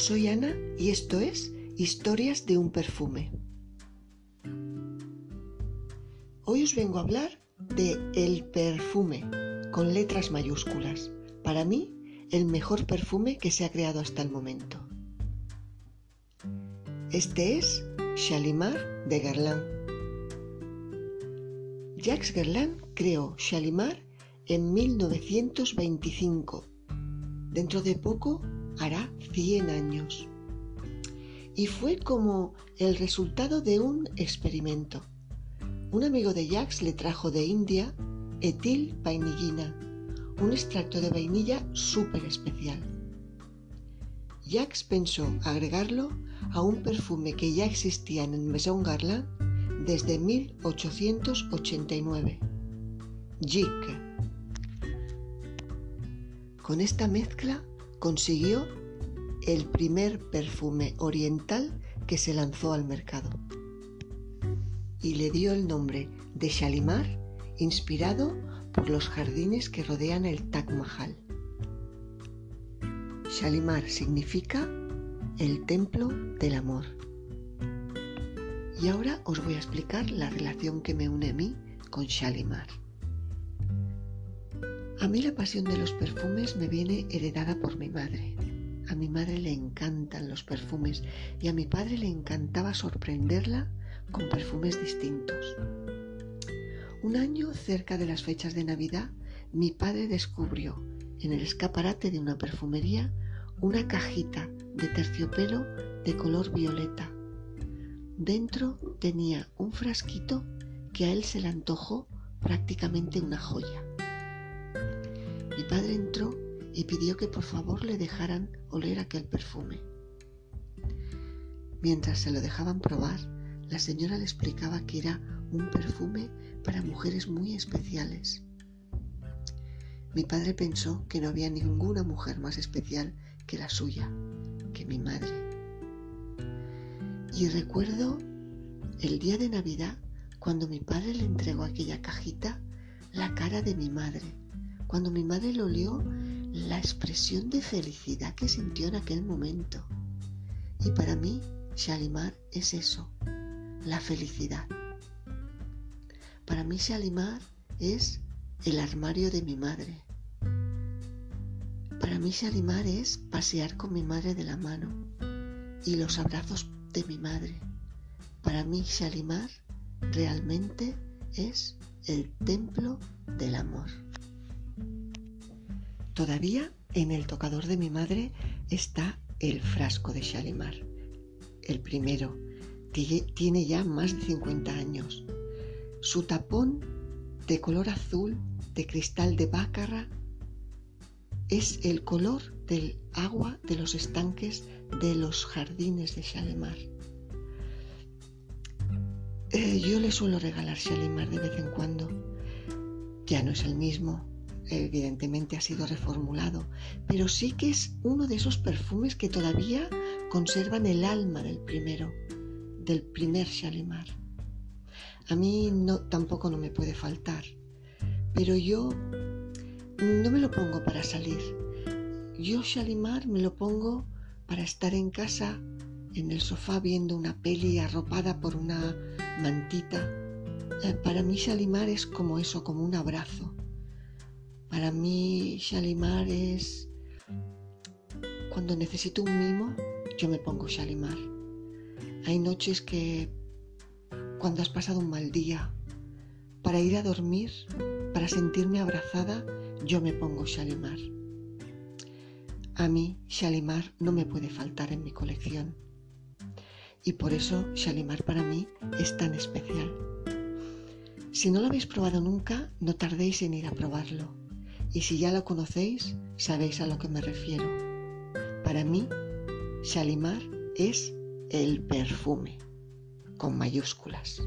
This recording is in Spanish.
soy Ana y esto es Historias de un perfume. Hoy os vengo a hablar de el perfume con letras mayúsculas. Para mí, el mejor perfume que se ha creado hasta el momento. Este es Shalimar de Guerlain. Jacques Guerlain creó Shalimar en 1925. Dentro de poco hará 100 años. Y fue como el resultado de un experimento. Un amigo de Jacques le trajo de India etil vainillina, un extracto de vainilla súper especial. Jacques pensó agregarlo a un perfume que ya existía en el Maison Garland desde 1889. Gic. Con esta mezcla consiguió el primer perfume oriental que se lanzó al mercado y le dio el nombre de Shalimar, inspirado por los jardines que rodean el Taj Mahal. Shalimar significa el templo del amor. Y ahora os voy a explicar la relación que me une a mí con Shalimar. A mí la pasión de los perfumes me viene heredada por mi madre. A mi madre le encantan los perfumes y a mi padre le encantaba sorprenderla con perfumes distintos. Un año cerca de las fechas de Navidad, mi padre descubrió en el escaparate de una perfumería una cajita de terciopelo de color violeta. Dentro tenía un frasquito que a él se le antojó prácticamente una joya. Padre entró y pidió que por favor le dejaran oler aquel perfume. Mientras se lo dejaban probar, la señora le explicaba que era un perfume para mujeres muy especiales. Mi padre pensó que no había ninguna mujer más especial que la suya, que mi madre. Y recuerdo el día de Navidad, cuando mi padre le entregó aquella cajita, la cara de mi madre cuando mi madre lo olió, la expresión de felicidad que sintió en aquel momento. Y para mí, Shalimar es eso, la felicidad. Para mí, Shalimar es el armario de mi madre. Para mí, Shalimar es pasear con mi madre de la mano y los abrazos de mi madre. Para mí, Shalimar realmente es el templo del amor. Todavía en el tocador de mi madre está el frasco de Shalimar. El primero. Tiene ya más de 50 años. Su tapón de color azul, de cristal de bácara, es el color del agua de los estanques de los jardines de Shalimar. Eh, yo le suelo regalar Shalimar de vez en cuando. Ya no es el mismo, evidentemente ha sido reformulado, pero sí que es uno de esos perfumes que todavía conservan el alma del primero, del primer Shalimar. A mí no, tampoco no me puede faltar, pero yo no me lo pongo para salir. Yo Shalimar me lo pongo para estar en casa, en el sofá viendo una peli arropada por una mantita. Eh, para mí Shalimar es como eso, como un abrazo para mí, Shalimar es cuando necesito un mimo, yo me pongo Shalimar. Hay noches que cuando has pasado un mal día, para ir a dormir, para sentirme abrazada, yo me pongo Shalimar. A mí, Shalimar no me puede faltar en mi colección. Y por eso Shalimar para mí es tan especial. Si no lo habéis probado nunca, no tardéis en ir a probarlo y si ya lo conocéis, sabéis a lo que me refiero. Para mí, Shalimar es el perfume, con mayúsculas.